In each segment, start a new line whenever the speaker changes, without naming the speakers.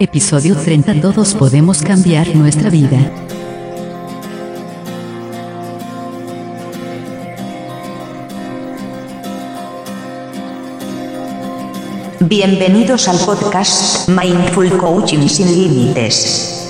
Episodio 30 Todos podemos cambiar nuestra vida.
Bienvenidos al podcast Mindful Coaching sin Límites.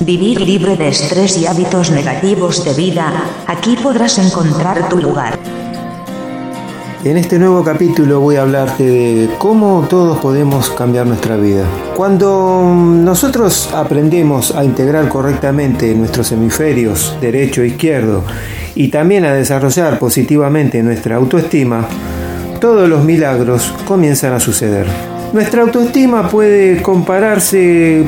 Vivir libre de estrés y hábitos negativos de vida, aquí podrás encontrar tu lugar.
En este nuevo capítulo voy a hablarte de cómo todos podemos cambiar nuestra vida. Cuando nosotros aprendemos a integrar correctamente nuestros hemisferios derecho e izquierdo y también a desarrollar positivamente nuestra autoestima, todos los milagros comienzan a suceder. Nuestra autoestima puede compararse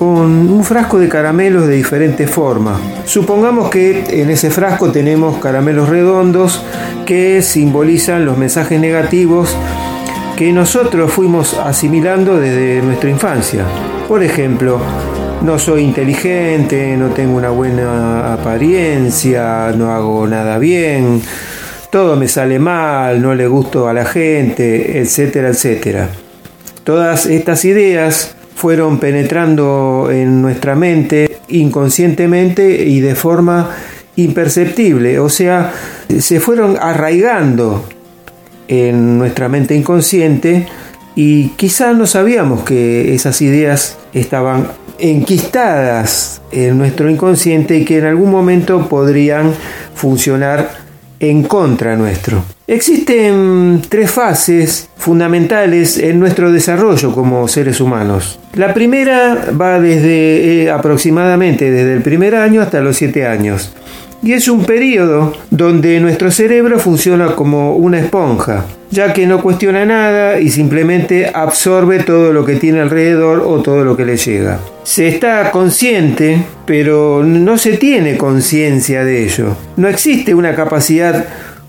con un frasco de caramelos de diferentes formas. Supongamos que en ese frasco tenemos caramelos redondos que simbolizan los mensajes negativos que nosotros fuimos asimilando desde nuestra infancia. Por ejemplo, no soy inteligente, no tengo una buena apariencia, no hago nada bien, todo me sale mal, no le gusto a la gente, etcétera, etcétera. Todas estas ideas fueron penetrando en nuestra mente inconscientemente y de forma imperceptible, o sea, se fueron arraigando en nuestra mente inconsciente y quizás no sabíamos que esas ideas estaban enquistadas en nuestro inconsciente y que en algún momento podrían funcionar en contra nuestro. Existen tres fases fundamentales en nuestro desarrollo como seres humanos. La primera va desde eh, aproximadamente desde el primer año hasta los siete años. Y es un periodo donde nuestro cerebro funciona como una esponja, ya que no cuestiona nada y simplemente absorbe todo lo que tiene alrededor o todo lo que le llega. Se está consciente, pero no se tiene conciencia de ello. No existe una capacidad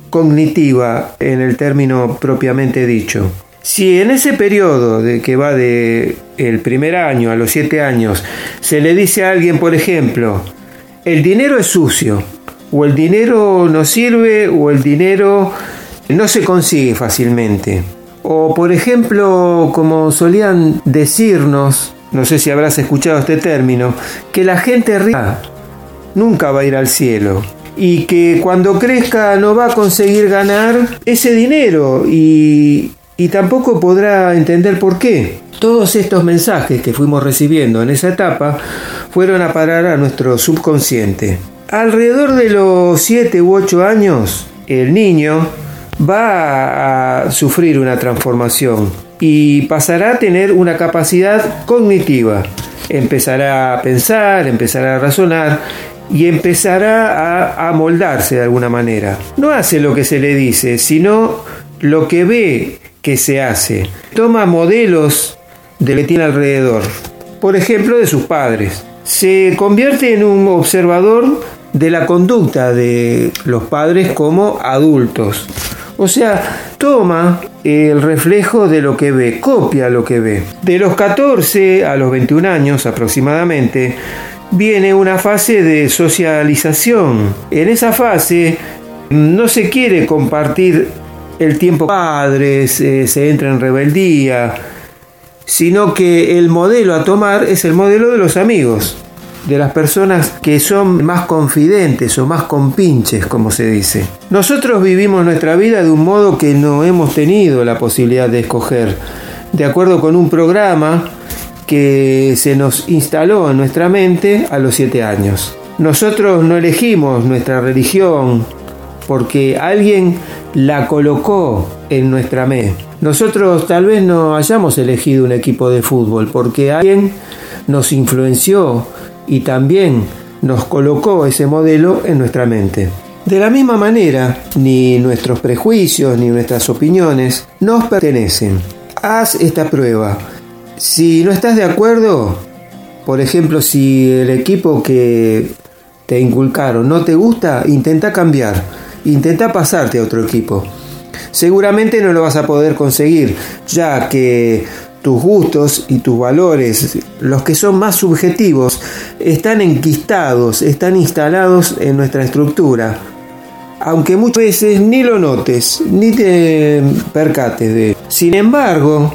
cognitiva en el término propiamente dicho. Si en ese periodo de que va de el primer año a los siete años se le dice a alguien, por ejemplo, el dinero es sucio, o el dinero no sirve o el dinero no se consigue fácilmente. O por ejemplo, como solían decirnos, no sé si habrás escuchado este término, que la gente rica nunca va a ir al cielo y que cuando crezca no va a conseguir ganar ese dinero y, y tampoco podrá entender por qué. Todos estos mensajes que fuimos recibiendo en esa etapa fueron a parar a nuestro subconsciente. Alrededor de los 7 u 8 años, el niño va a sufrir una transformación y pasará a tener una capacidad cognitiva. Empezará a pensar, empezará a razonar y empezará a, moldarse de alguna manera. No hace lo que se le dice, sino lo que ve que se hace. Toma modelos de lo que tiene alrededor. Por ejemplo, de sus padres. Se convierte en un observador de la conducta de los padres como adultos. O sea, toma el reflejo de lo que ve, copia lo que ve. De los 14 a los 21 años aproximadamente, viene una fase de socialización. En esa fase no se quiere compartir el tiempo padres, eh, se entra en rebeldía, sino que el modelo a tomar es el modelo de los amigos de las personas que son más confidentes o más compinches, como se dice. Nosotros vivimos nuestra vida de un modo que no hemos tenido la posibilidad de escoger, de acuerdo con un programa que se nos instaló en nuestra mente a los siete años. Nosotros no elegimos nuestra religión porque alguien la colocó en nuestra mente. Nosotros tal vez no hayamos elegido un equipo de fútbol porque alguien nos influenció y también nos colocó ese modelo en nuestra mente. De la misma manera, ni nuestros prejuicios ni nuestras opiniones nos pertenecen. Haz esta prueba. Si no estás de acuerdo, por ejemplo, si el equipo que te inculcaron no te gusta, intenta cambiar, intenta pasarte a otro equipo. Seguramente no lo vas a poder conseguir, ya que tus gustos y tus valores, los que son más subjetivos, están enquistados, están instalados en nuestra estructura. Aunque muchas veces ni lo notes, ni te percates de. Sin embargo,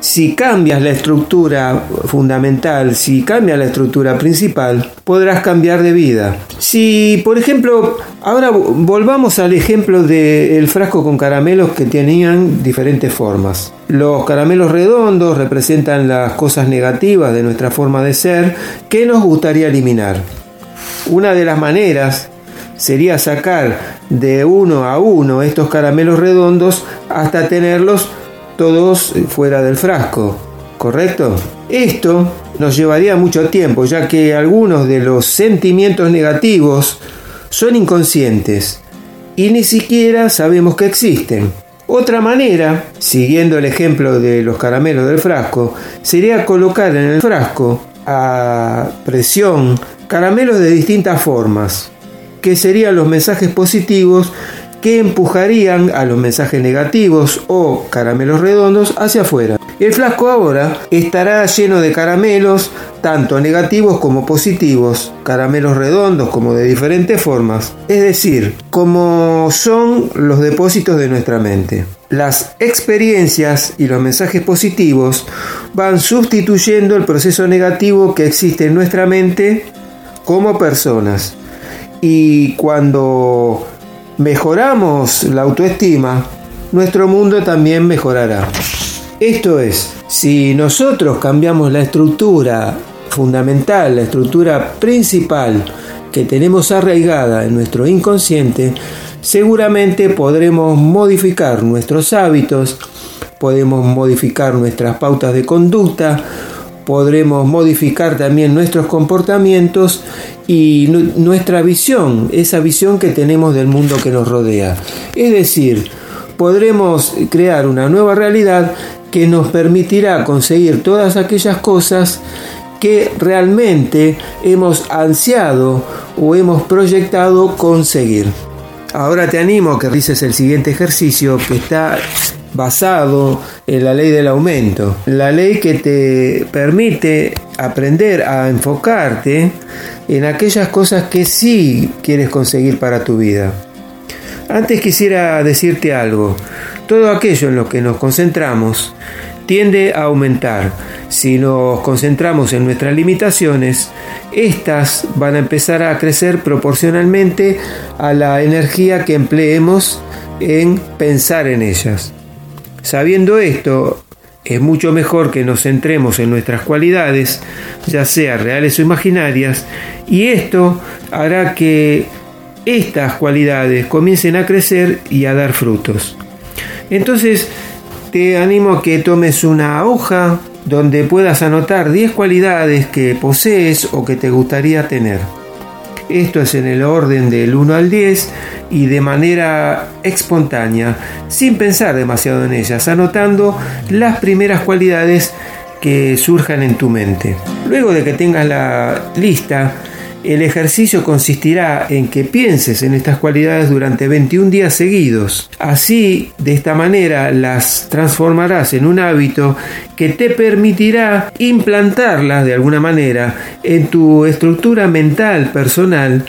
si cambias la estructura fundamental, si cambias la estructura principal, podrás cambiar de vida. Si, por ejemplo, ahora volvamos al ejemplo del frasco con caramelos que tenían diferentes formas. Los caramelos redondos representan las cosas negativas de nuestra forma de ser que nos gustaría eliminar. Una de las maneras sería sacar de uno a uno estos caramelos redondos hasta tenerlos todos fuera del frasco, ¿correcto? Esto nos llevaría mucho tiempo, ya que algunos de los sentimientos negativos son inconscientes y ni siquiera sabemos que existen. Otra manera, siguiendo el ejemplo de los caramelos del frasco, sería colocar en el frasco a presión caramelos de distintas formas, que serían los mensajes positivos que empujarían a los mensajes negativos o caramelos redondos hacia afuera. El frasco ahora estará lleno de caramelos, tanto negativos como positivos, caramelos redondos como de diferentes formas, es decir, como son los depósitos de nuestra mente. Las experiencias y los mensajes positivos van sustituyendo el proceso negativo que existe en nuestra mente como personas. Y cuando mejoramos la autoestima, nuestro mundo también mejorará. Esto es, si nosotros cambiamos la estructura fundamental, la estructura principal que tenemos arraigada en nuestro inconsciente, seguramente podremos modificar nuestros hábitos, podemos modificar nuestras pautas de conducta, podremos modificar también nuestros comportamientos y nuestra visión, esa visión que tenemos del mundo que nos rodea. Es decir, podremos crear una nueva realidad que nos permitirá conseguir todas aquellas cosas que realmente hemos ansiado o hemos proyectado conseguir. Ahora te animo a que realices el siguiente ejercicio que está basado en la ley del aumento, la ley que te permite aprender a enfocarte en aquellas cosas que sí quieres conseguir para tu vida. Antes quisiera decirte algo, todo aquello en lo que nos concentramos tiende a aumentar. Si nos concentramos en nuestras limitaciones, estas van a empezar a crecer proporcionalmente a la energía que empleemos en pensar en ellas. Sabiendo esto, es mucho mejor que nos centremos en nuestras cualidades, ya sea reales o imaginarias, y esto hará que estas cualidades comiencen a crecer y a dar frutos. Entonces, te animo a que tomes una hoja donde puedas anotar 10 cualidades que posees o que te gustaría tener. Esto es en el orden del 1 al 10 y de manera espontánea, sin pensar demasiado en ellas, anotando las primeras cualidades que surjan en tu mente. Luego de que tengas la lista, el ejercicio consistirá en que pienses en estas cualidades durante 21 días seguidos. Así, de esta manera, las transformarás en un hábito que te permitirá implantarlas de alguna manera en tu estructura mental personal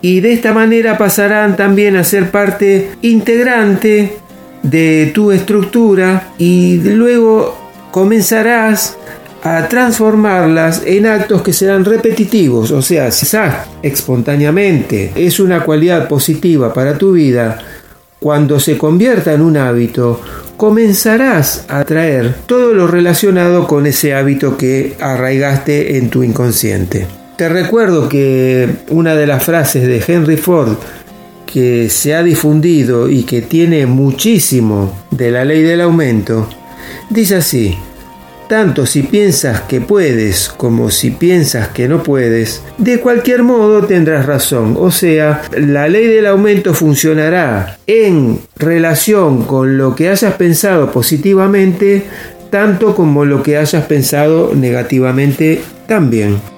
y de esta manera pasarán también a ser parte integrante de tu estructura y luego comenzarás a transformarlas en actos que serán repetitivos, o sea, si espontáneamente es una cualidad positiva para tu vida, cuando se convierta en un hábito, comenzarás a traer todo lo relacionado con ese hábito que arraigaste en tu inconsciente. Te recuerdo que una de las frases de Henry Ford que se ha difundido y que tiene muchísimo de la ley del aumento, dice así, tanto si piensas que puedes como si piensas que no puedes, de cualquier modo tendrás razón. O sea, la ley del aumento funcionará en relación con lo que hayas pensado positivamente tanto como lo que hayas pensado negativamente también.